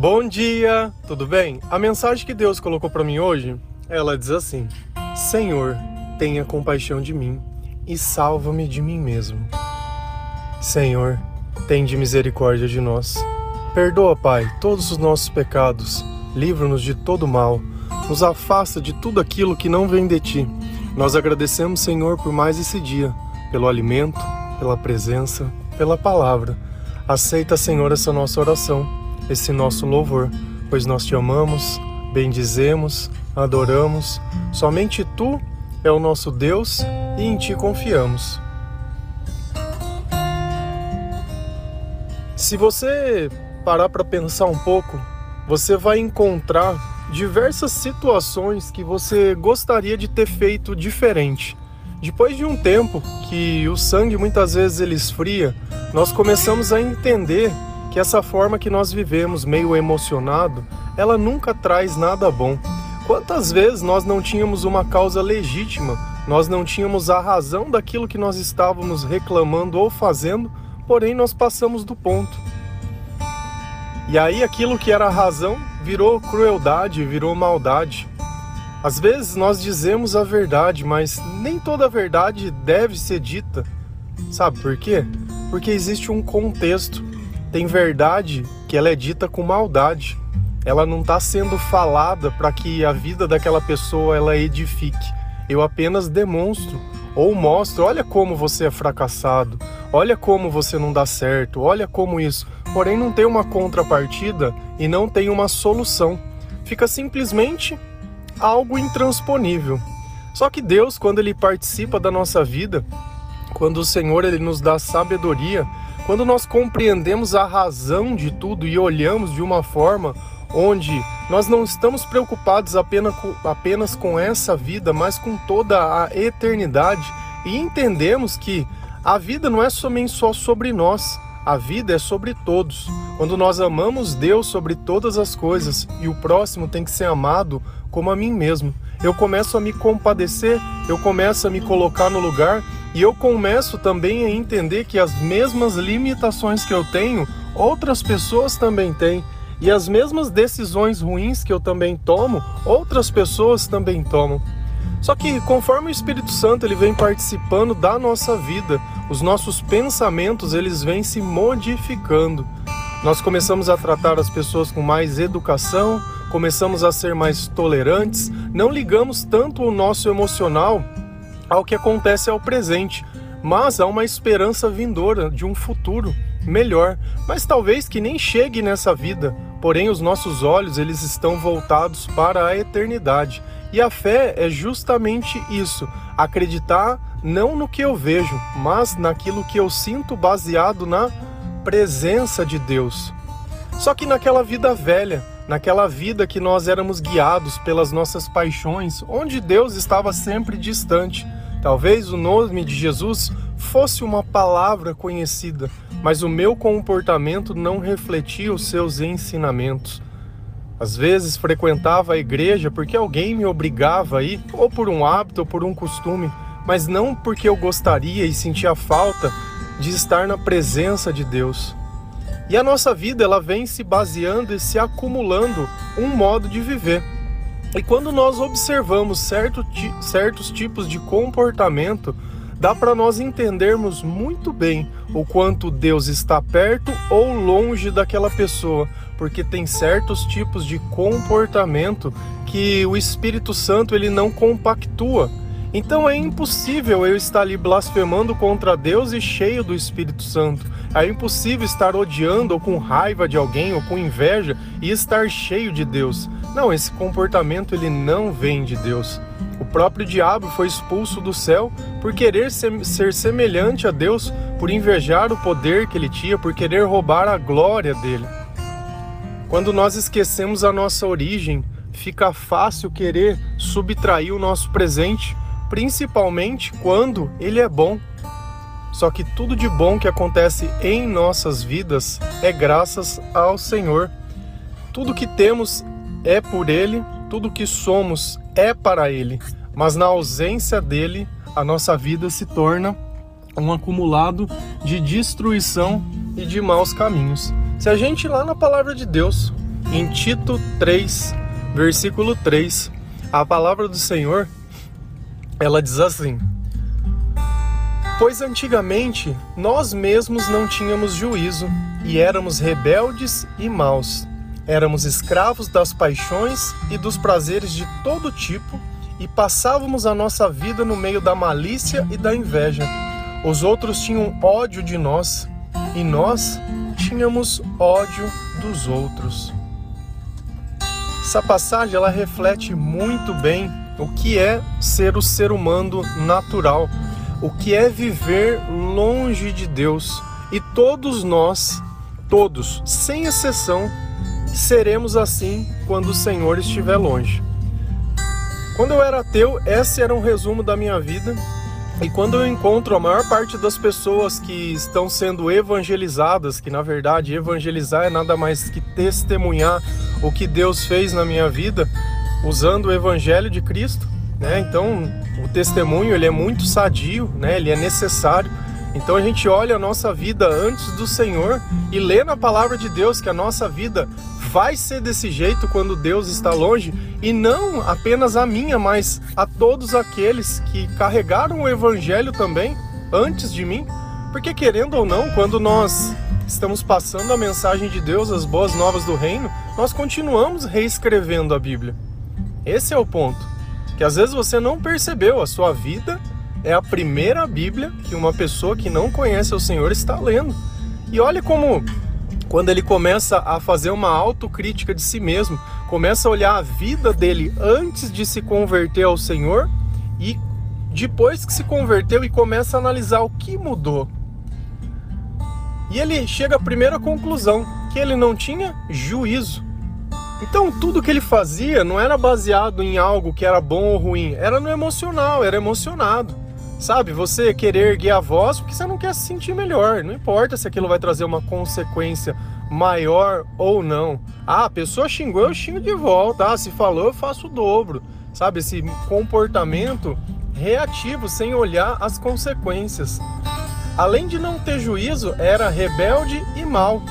Bom dia, tudo bem? A mensagem que Deus colocou para mim hoje, ela diz assim: Senhor, tenha compaixão de mim e salva-me de mim mesmo. Senhor, tende misericórdia de nós. Perdoa, Pai, todos os nossos pecados, livra-nos de todo mal, nos afasta de tudo aquilo que não vem de ti. Nós agradecemos, Senhor, por mais esse dia, pelo alimento, pela presença, pela palavra. Aceita, Senhor, essa nossa oração esse nosso louvor, pois nós te amamos, bendizemos, adoramos. Somente tu é o nosso Deus e em ti confiamos. Se você parar para pensar um pouco, você vai encontrar diversas situações que você gostaria de ter feito diferente. Depois de um tempo que o sangue muitas vezes ele esfria, nós começamos a entender que essa forma que nós vivemos, meio emocionado, ela nunca traz nada bom. Quantas vezes nós não tínhamos uma causa legítima, nós não tínhamos a razão daquilo que nós estávamos reclamando ou fazendo, porém nós passamos do ponto. E aí aquilo que era razão virou crueldade, virou maldade. Às vezes nós dizemos a verdade, mas nem toda a verdade deve ser dita. Sabe por quê? Porque existe um contexto. Tem verdade que ela é dita com maldade. Ela não está sendo falada para que a vida daquela pessoa ela edifique. Eu apenas demonstro ou mostro, olha como você é fracassado, olha como você não dá certo, olha como isso. Porém não tem uma contrapartida e não tem uma solução. Fica simplesmente algo intransponível. Só que Deus, quando ele participa da nossa vida, quando o Senhor ele nos dá sabedoria, quando nós compreendemos a razão de tudo e olhamos de uma forma onde nós não estamos preocupados apenas com, apenas com essa vida, mas com toda a eternidade e entendemos que a vida não é somente só sobre nós, a vida é sobre todos. Quando nós amamos Deus sobre todas as coisas e o próximo tem que ser amado como a mim mesmo, eu começo a me compadecer, eu começo a me colocar no lugar e eu começo também a entender que as mesmas limitações que eu tenho, outras pessoas também têm. E as mesmas decisões ruins que eu também tomo, outras pessoas também tomam. Só que conforme o Espírito Santo ele vem participando da nossa vida, os nossos pensamentos eles vêm se modificando. Nós começamos a tratar as pessoas com mais educação, começamos a ser mais tolerantes, não ligamos tanto o nosso emocional ao que acontece ao presente, mas há uma esperança vindoura de um futuro melhor, mas talvez que nem chegue nessa vida. Porém, os nossos olhos eles estão voltados para a eternidade. E a fé é justamente isso: acreditar não no que eu vejo, mas naquilo que eu sinto baseado na presença de Deus. Só que naquela vida velha, naquela vida que nós éramos guiados pelas nossas paixões, onde Deus estava sempre distante, Talvez o nome de Jesus fosse uma palavra conhecida, mas o meu comportamento não refletia os seus ensinamentos. Às vezes frequentava a igreja porque alguém me obrigava a ir, ou por um hábito ou por um costume, mas não porque eu gostaria e sentia falta de estar na presença de Deus. E a nossa vida ela vem se baseando e se acumulando um modo de viver. E quando nós observamos certo, certos tipos de comportamento, dá para nós entendermos muito bem o quanto Deus está perto ou longe daquela pessoa, porque tem certos tipos de comportamento que o Espírito Santo ele não compactua. Então é impossível eu estar ali blasfemando contra Deus e cheio do Espírito Santo. É impossível estar odiando ou com raiva de alguém ou com inveja e estar cheio de Deus. Não, esse comportamento ele não vem de Deus. O próprio diabo foi expulso do céu por querer ser, semelhante a Deus, por invejar o poder que ele tinha, por querer roubar a glória dele. Quando nós esquecemos a nossa origem, fica fácil querer subtrair o nosso presente, principalmente quando ele é bom. Só que tudo de bom que acontece em nossas vidas é graças ao Senhor. Tudo que temos é por Ele, tudo que somos é para Ele, mas na ausência dele, a nossa vida se torna um acumulado de destruição e de maus caminhos. Se a gente lá na palavra de Deus em Tito 3, versículo 3, a palavra do Senhor, ela diz assim: Pois antigamente nós mesmos não tínhamos juízo e éramos rebeldes e maus. Éramos escravos das paixões e dos prazeres de todo tipo e passávamos a nossa vida no meio da malícia e da inveja. Os outros tinham ódio de nós e nós tínhamos ódio dos outros. Essa passagem ela reflete muito bem o que é ser o ser humano natural o que é viver longe de Deus. E todos nós, todos, sem exceção, seremos assim quando o Senhor estiver longe. Quando eu era ateu, esse era um resumo da minha vida. E quando eu encontro a maior parte das pessoas que estão sendo evangelizadas, que na verdade evangelizar é nada mais que testemunhar o que Deus fez na minha vida, usando o evangelho de Cristo, né? Então, o testemunho ele é muito sadio, né? Ele é necessário. Então a gente olha a nossa vida antes do Senhor e lê na palavra de Deus que a nossa vida vai ser desse jeito quando Deus está longe e não apenas a minha, mas a todos aqueles que carregaram o evangelho também antes de mim. Porque querendo ou não, quando nós estamos passando a mensagem de Deus, as boas novas do reino, nós continuamos reescrevendo a Bíblia. Esse é o ponto que às vezes você não percebeu, a sua vida é a primeira Bíblia que uma pessoa que não conhece o Senhor está lendo. E olha como quando ele começa a fazer uma autocrítica de si mesmo, começa a olhar a vida dele antes de se converter ao Senhor e depois que se converteu e começa a analisar o que mudou. E ele chega à primeira conclusão, que ele não tinha juízo. Então tudo que ele fazia não era baseado em algo que era bom ou ruim, era no emocional, era emocionado. Sabe, você querer erguer a voz porque você não quer se sentir melhor, não importa se aquilo vai trazer uma consequência maior ou não. Ah, a pessoa xingou, eu xingo de volta. Ah, se falou, eu faço o dobro. Sabe, esse comportamento reativo sem olhar as consequências. Além de não ter juízo, era rebelde e mal.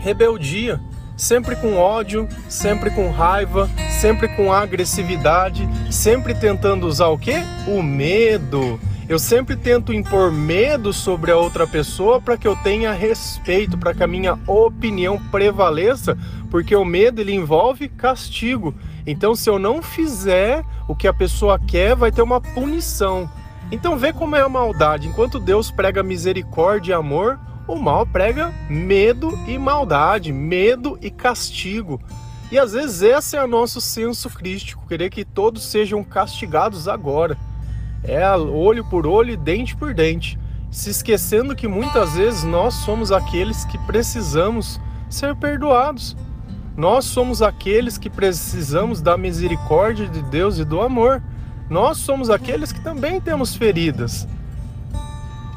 Rebeldia sempre com ódio, sempre com raiva, sempre com agressividade, sempre tentando usar o quê? O medo. Eu sempre tento impor medo sobre a outra pessoa para que eu tenha respeito, para que a minha opinião prevaleça, porque o medo ele envolve castigo. Então, se eu não fizer o que a pessoa quer, vai ter uma punição. Então, vê como é a maldade. Enquanto Deus prega misericórdia e amor, o mal prega medo e maldade, medo e castigo. E às vezes esse é o nosso senso crístico, querer que todos sejam castigados agora. É olho por olho e dente por dente, se esquecendo que muitas vezes nós somos aqueles que precisamos ser perdoados. Nós somos aqueles que precisamos da misericórdia de Deus e do amor. Nós somos aqueles que também temos feridas.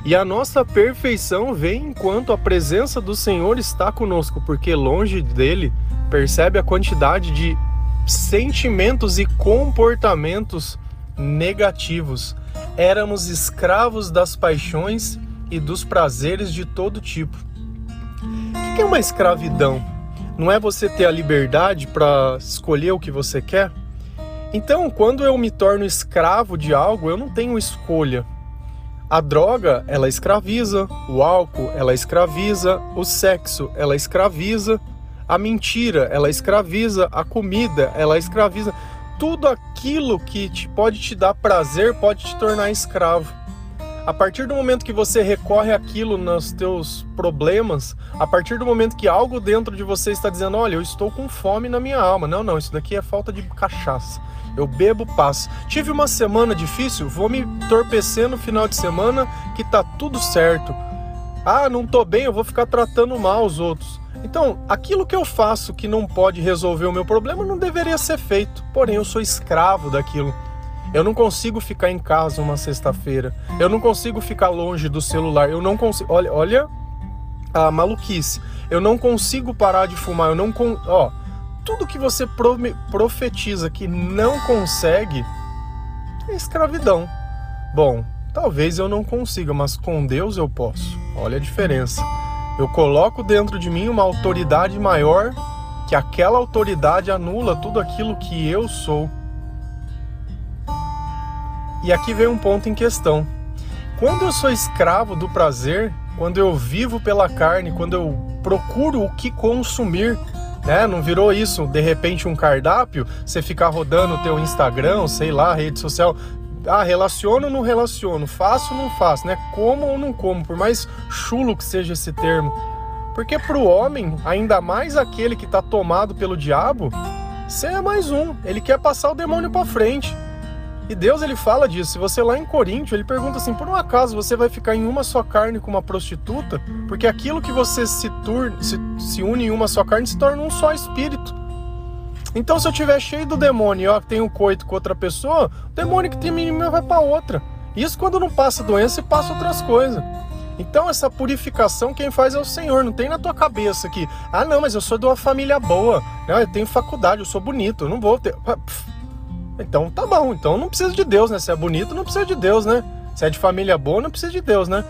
E a nossa perfeição vem enquanto a presença do Senhor está conosco, porque longe dele percebe a quantidade de sentimentos e comportamentos negativos. Éramos escravos das paixões e dos prazeres de todo tipo. O que é uma escravidão? Não é você ter a liberdade para escolher o que você quer? Então, quando eu me torno escravo de algo, eu não tenho escolha. A droga, ela escraviza, o álcool, ela escraviza, o sexo, ela escraviza, a mentira, ela escraviza, a comida, ela escraviza. Tudo aquilo que te, pode te dar prazer pode te tornar escravo. A partir do momento que você recorre aquilo nos teus problemas, a partir do momento que algo dentro de você está dizendo, olha, eu estou com fome na minha alma. Não, não, isso daqui é falta de cachaça. Eu bebo, passo. Tive uma semana difícil, vou me entorpecer no final de semana que tá tudo certo. Ah, não tô bem, eu vou ficar tratando mal os outros. Então, aquilo que eu faço que não pode resolver o meu problema não deveria ser feito. Porém, eu sou escravo daquilo. Eu não consigo ficar em casa uma sexta-feira. Eu não consigo ficar longe do celular. Eu não consigo. Olha, olha a maluquice. Eu não consigo parar de fumar. Eu não con... ó, tudo que você profetiza que não consegue é escravidão. Bom, talvez eu não consiga, mas com Deus eu posso. Olha a diferença. Eu coloco dentro de mim uma autoridade maior que aquela autoridade anula tudo aquilo que eu sou. E aqui vem um ponto em questão. Quando eu sou escravo do prazer, quando eu vivo pela carne, quando eu procuro o que consumir, né? Não virou isso, de repente, um cardápio, você ficar rodando o teu Instagram, sei lá, rede social. Ah, relaciono ou não relaciono? Faço ou não faço, né? Como ou não como, por mais chulo que seja esse termo. Porque para o homem, ainda mais aquele que está tomado pelo diabo, você é mais um. Ele quer passar o demônio para frente. E Deus ele fala disso. Se você lá em Coríntio, ele pergunta assim: por um acaso você vai ficar em uma só carne com uma prostituta? Porque aquilo que você se, tur se, se une em uma só carne se torna um só espírito. Então, se eu tiver cheio do demônio e eu tenho coito com outra pessoa, o demônio que tem em mim vai para outra. Isso quando não passa doença e passa outras coisas. Então, essa purificação quem faz é o Senhor, não tem na tua cabeça que, ah, não, mas eu sou de uma família boa, eu tenho faculdade, eu sou bonito, eu não vou ter. Então tá bom, então não precisa de Deus, né? Se é bonito, não precisa de Deus, né? Se é de família boa, não precisa de Deus, né?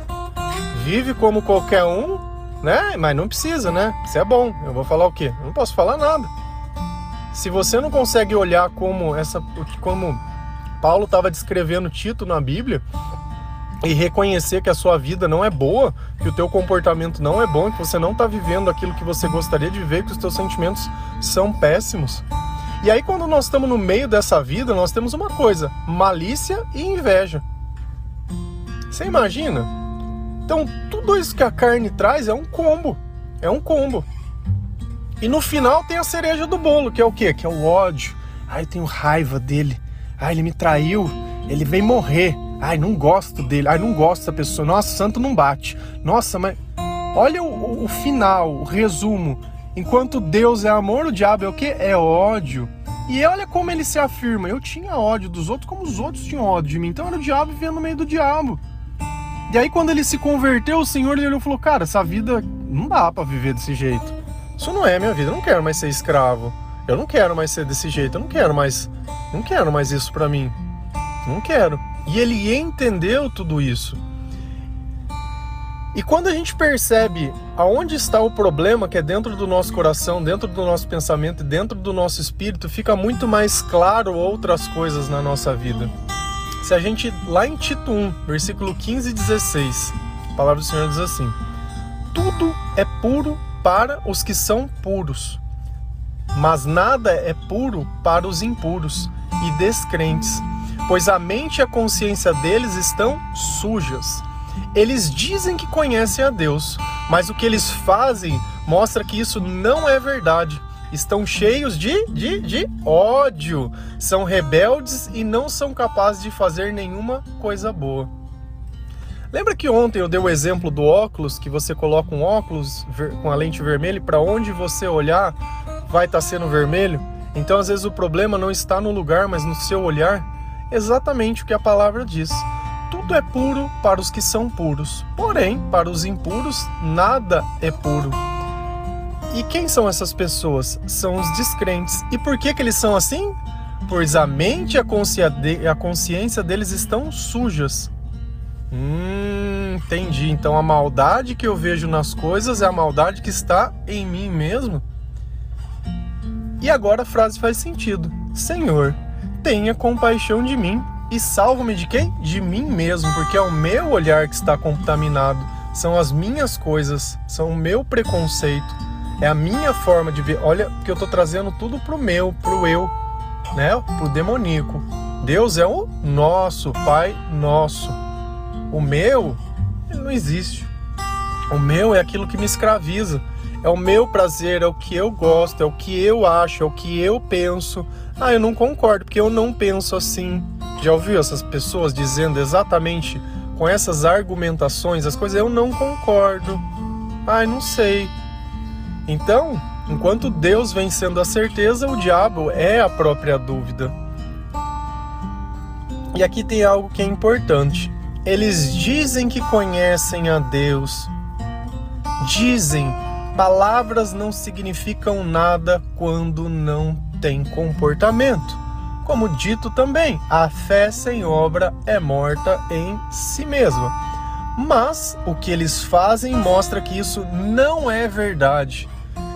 Vive como qualquer um, né? Mas não precisa, né? Se é bom. Eu vou falar o quê? Eu não posso falar nada. Se você não consegue olhar como essa como Paulo estava descrevendo Tito na Bíblia e reconhecer que a sua vida não é boa, que o teu comportamento não é bom, que você não está vivendo aquilo que você gostaria de viver, que os teus sentimentos são péssimos, e aí, quando nós estamos no meio dessa vida, nós temos uma coisa: malícia e inveja. Você imagina? Então, tudo isso que a carne traz é um combo. É um combo. E no final tem a cereja do bolo, que é o quê? Que é o ódio. Ai, eu tenho raiva dele. Ai, ele me traiu. Ele vem morrer. Ai, não gosto dele. Ai, não gosto dessa pessoa. Nossa, santo não bate. Nossa, mas. Olha o, o final, o resumo. Enquanto Deus é amor, o diabo é o que? É ódio. E olha como ele se afirma: eu tinha ódio dos outros como os outros tinham ódio de mim. Então era o diabo vivendo no meio do diabo. E aí, quando ele se converteu, o Senhor ele olhou e falou: Cara, essa vida não dá para viver desse jeito. Isso não é minha vida. Eu não quero mais ser escravo. Eu não quero mais ser desse jeito. Eu não quero mais. Não quero mais isso para mim. Não quero. E ele entendeu tudo isso. E quando a gente percebe aonde está o problema, que é dentro do nosso coração, dentro do nosso pensamento e dentro do nosso espírito, fica muito mais claro outras coisas na nossa vida. Se a gente, lá em Tito 1, versículo 15 e 16, a palavra do Senhor diz assim: Tudo é puro para os que são puros, mas nada é puro para os impuros e descrentes, pois a mente e a consciência deles estão sujas. Eles dizem que conhecem a Deus, mas o que eles fazem mostra que isso não é verdade. Estão cheios de, de, de ódio, são rebeldes e não são capazes de fazer nenhuma coisa boa. Lembra que ontem eu dei o exemplo do óculos, que você coloca um óculos com a lente vermelha e para onde você olhar vai estar tá sendo vermelho? Então às vezes o problema não está no lugar, mas no seu olhar. Exatamente o que a palavra diz tudo é puro para os que são puros, porém, para os impuros, nada é puro. E quem são essas pessoas? São os descrentes. E por que, que eles são assim? Pois a mente e a, a consciência deles estão sujas. Hum, entendi. Então a maldade que eu vejo nas coisas é a maldade que está em mim mesmo? E agora a frase faz sentido. Senhor, tenha compaixão de mim, e salvo-me de quem? De mim mesmo, porque é o meu olhar que está contaminado, são as minhas coisas, são o meu preconceito, é a minha forma de ver. Olha que eu estou trazendo tudo pro meu, pro eu, né? Pro demoníaco. Deus é o nosso, Pai nosso. O meu, ele não existe. O meu é aquilo que me escraviza. É o meu prazer, é o que eu gosto, é o que eu acho, é o que eu penso. Ah, eu não concordo, porque eu não penso assim. Já ouviu essas pessoas dizendo exatamente com essas argumentações as coisas? Eu não concordo. Ai, não sei. Então, enquanto Deus vem sendo a certeza, o diabo é a própria dúvida. E aqui tem algo que é importante. Eles dizem que conhecem a Deus. Dizem, palavras não significam nada quando não tem comportamento. Como dito também, a fé sem obra é morta em si mesma. Mas o que eles fazem mostra que isso não é verdade.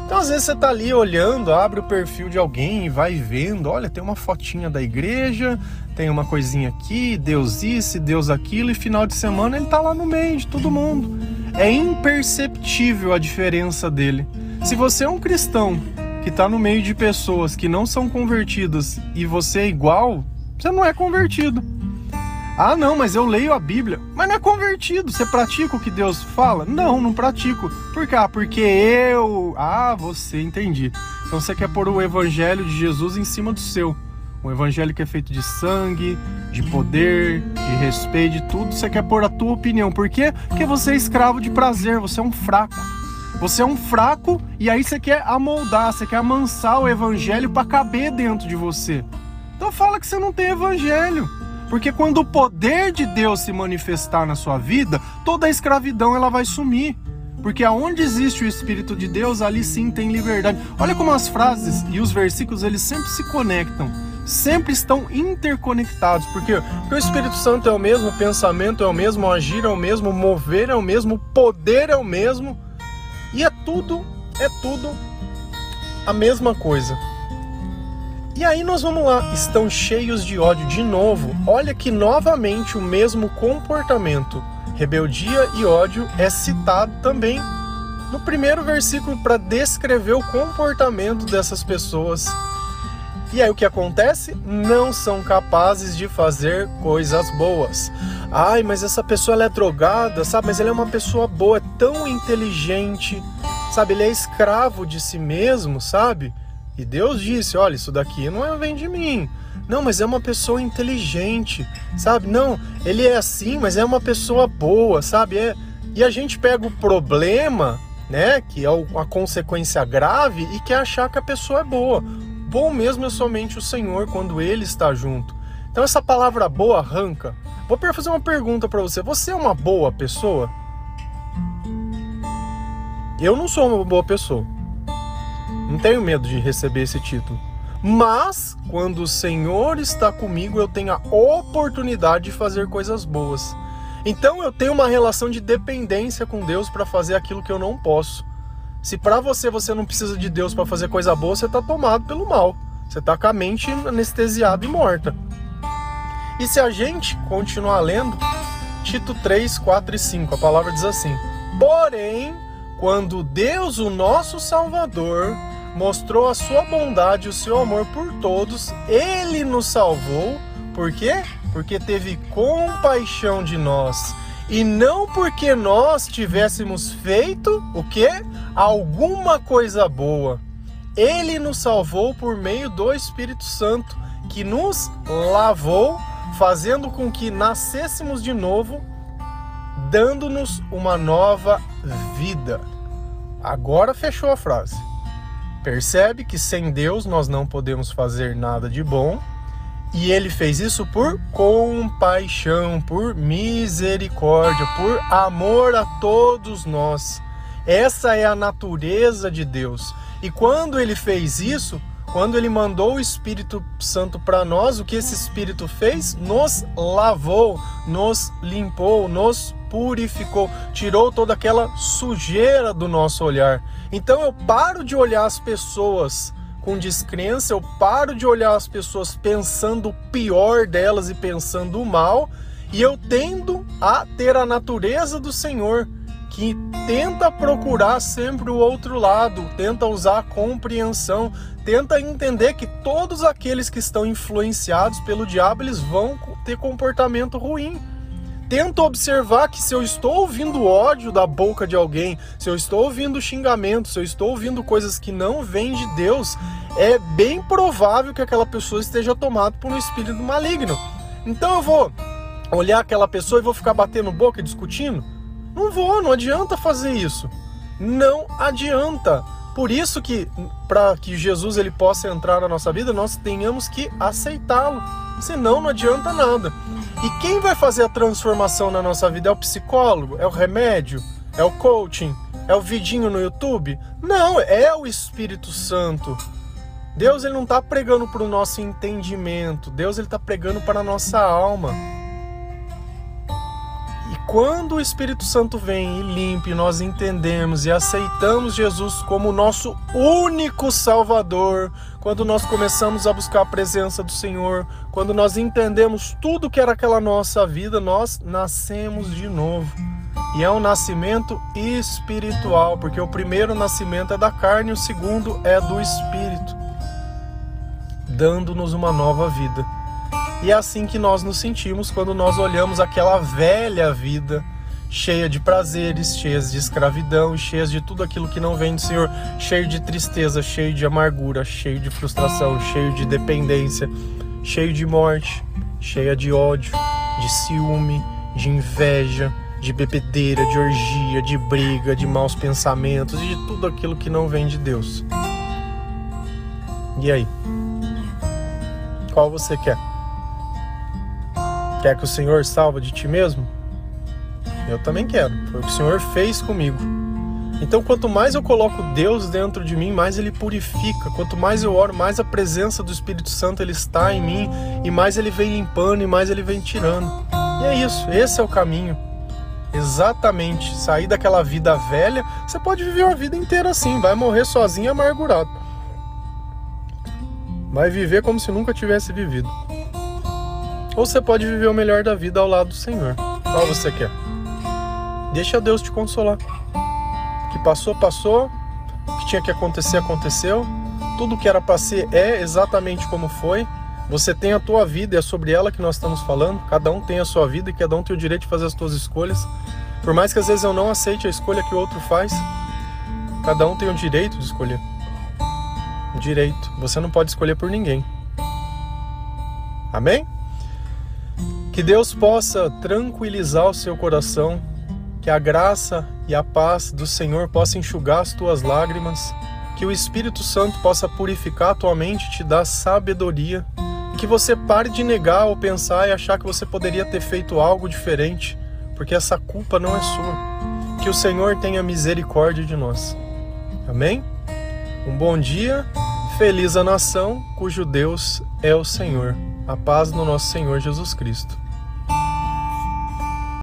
Então, às vezes, você tá ali olhando, abre o perfil de alguém e vai vendo: olha, tem uma fotinha da igreja, tem uma coisinha aqui, Deus isso, Deus aquilo, e final de semana ele tá lá no meio de todo mundo. É imperceptível a diferença dele. Se você é um cristão que está no meio de pessoas que não são convertidas e você é igual, você não é convertido. Ah, não, mas eu leio a Bíblia. Mas não é convertido. Você pratica o que Deus fala? Não, não pratico. Por quê? Ah, porque eu. Ah, você, entendi. Então você quer pôr o evangelho de Jesus em cima do seu. Um evangelho que é feito de sangue, de poder, de respeito, de tudo. Você quer pôr a tua opinião. Por quê? Porque você é escravo de prazer, você é um fraco. Você é um fraco e aí você quer amoldar, você quer amansar o evangelho para caber dentro de você. Então fala que você não tem evangelho. Porque quando o poder de Deus se manifestar na sua vida, toda a escravidão ela vai sumir. Porque aonde existe o Espírito de Deus, ali sim tem liberdade. Olha como as frases e os versículos eles sempre se conectam, sempre estão interconectados. Porque, porque o Espírito Santo é o mesmo, o pensamento é o mesmo, o agir é o mesmo, o mover é o mesmo, o poder é o mesmo. E é tudo, é tudo a mesma coisa. E aí nós vamos lá, estão cheios de ódio de novo. Olha que novamente o mesmo comportamento, rebeldia e ódio é citado também no primeiro versículo para descrever o comportamento dessas pessoas. E aí o que acontece? Não são capazes de fazer coisas boas. Ai, mas essa pessoa ela é drogada, sabe? Mas ela é uma pessoa boa, é tão inteligente, sabe? Ele é escravo de si mesmo, sabe? E Deus disse: olha, isso daqui não é, vem de mim. Não, mas é uma pessoa inteligente, sabe? Não, ele é assim, mas é uma pessoa boa, sabe? É... E a gente pega o problema, né, que é a consequência grave, e quer achar que a pessoa é boa. Bom mesmo é somente o Senhor quando Ele está junto. Então essa palavra boa arranca. Vou fazer uma pergunta para você. Você é uma boa pessoa? Eu não sou uma boa pessoa. Não tenho medo de receber esse título. Mas quando o Senhor está comigo, eu tenho a oportunidade de fazer coisas boas. Então eu tenho uma relação de dependência com Deus para fazer aquilo que eu não posso. Se para você você não precisa de Deus para fazer coisa boa, você está tomado pelo mal. Você está com a mente anestesiada e morta. E se a gente continuar lendo, Tito 3, 4 e 5, a palavra diz assim: Porém, quando Deus, o nosso Salvador, mostrou a sua bondade e o seu amor por todos, ele nos salvou. Por quê? Porque teve compaixão de nós. E não porque nós tivéssemos feito o quê? Alguma coisa boa. Ele nos salvou por meio do Espírito Santo, que nos lavou fazendo com que nascêssemos de novo, dando-nos uma nova vida. Agora fechou a frase. Percebe que sem Deus nós não podemos fazer nada de bom, e ele fez isso por compaixão, por misericórdia, por amor a todos nós. Essa é a natureza de Deus. E quando ele fez isso, quando ele mandou o Espírito Santo para nós, o que esse Espírito fez? Nos lavou, nos limpou, nos purificou, tirou toda aquela sujeira do nosso olhar. Então eu paro de olhar as pessoas com descrença, eu paro de olhar as pessoas pensando o pior delas e pensando o mal, e eu tendo a ter a natureza do Senhor que tenta procurar sempre o outro lado, tenta usar a compreensão, tenta entender que todos aqueles que estão influenciados pelo diabo, eles vão ter comportamento ruim. Tenta observar que se eu estou ouvindo ódio da boca de alguém, se eu estou ouvindo xingamento, se eu estou ouvindo coisas que não vêm de Deus, é bem provável que aquela pessoa esteja tomada por um espírito maligno. Então eu vou olhar aquela pessoa e vou ficar batendo boca e discutindo? Não vou, não adianta fazer isso. Não adianta. Por isso que para que Jesus ele possa entrar na nossa vida, nós tenhamos que aceitá-lo. Senão não adianta nada. E quem vai fazer a transformação na nossa vida é o psicólogo, é o remédio, é o coaching, é o vidinho no YouTube? Não, é o Espírito Santo. Deus ele não está pregando para o nosso entendimento. Deus ele está pregando para a nossa alma quando o Espírito Santo vem e limpa, e nós entendemos e aceitamos Jesus como nosso único Salvador, quando nós começamos a buscar a presença do Senhor, quando nós entendemos tudo que era aquela nossa vida, nós nascemos de novo. E é um nascimento espiritual, porque o primeiro nascimento é da carne, o segundo é do espírito, dando-nos uma nova vida. E é assim que nós nos sentimos quando nós olhamos aquela velha vida cheia de prazeres, cheias de escravidão, cheias de tudo aquilo que não vem do Senhor, cheio de tristeza, cheio de amargura, cheio de frustração, cheio de dependência, cheio de morte, cheia de ódio, de ciúme, de inveja, de bebedeira, de orgia, de briga, de maus pensamentos e de tudo aquilo que não vem de Deus. E aí? Qual você quer? Quer que o Senhor salva de ti mesmo? Eu também quero. Foi o que o Senhor fez comigo. Então, quanto mais eu coloco Deus dentro de mim, mais Ele purifica. Quanto mais eu oro, mais a presença do Espírito Santo Ele está em mim e mais Ele vem limpando e mais Ele vem tirando. E é isso. Esse é o caminho. Exatamente. Sair daquela vida velha. Você pode viver uma vida inteira assim. Vai morrer sozinho, amargurado. Vai viver como se nunca tivesse vivido. Ou você pode viver o melhor da vida ao lado do Senhor. Qual você quer? Deixa Deus te consolar. O que passou, passou. O que tinha que acontecer, aconteceu. Tudo que era para ser é exatamente como foi. Você tem a tua vida e é sobre ela que nós estamos falando. Cada um tem a sua vida e cada um tem o direito de fazer as suas escolhas. Por mais que às vezes eu não aceite a escolha que o outro faz, cada um tem o direito de escolher. Direito. Você não pode escolher por ninguém. Amém? Que Deus possa tranquilizar o seu coração, que a graça e a paz do Senhor possa enxugar as tuas lágrimas, que o Espírito Santo possa purificar a tua mente e te dar sabedoria, e que você pare de negar ou pensar e achar que você poderia ter feito algo diferente, porque essa culpa não é sua. Que o Senhor tenha misericórdia de nós. Amém? Um bom dia, feliz a nação cujo Deus é o Senhor. A paz no nosso Senhor Jesus Cristo.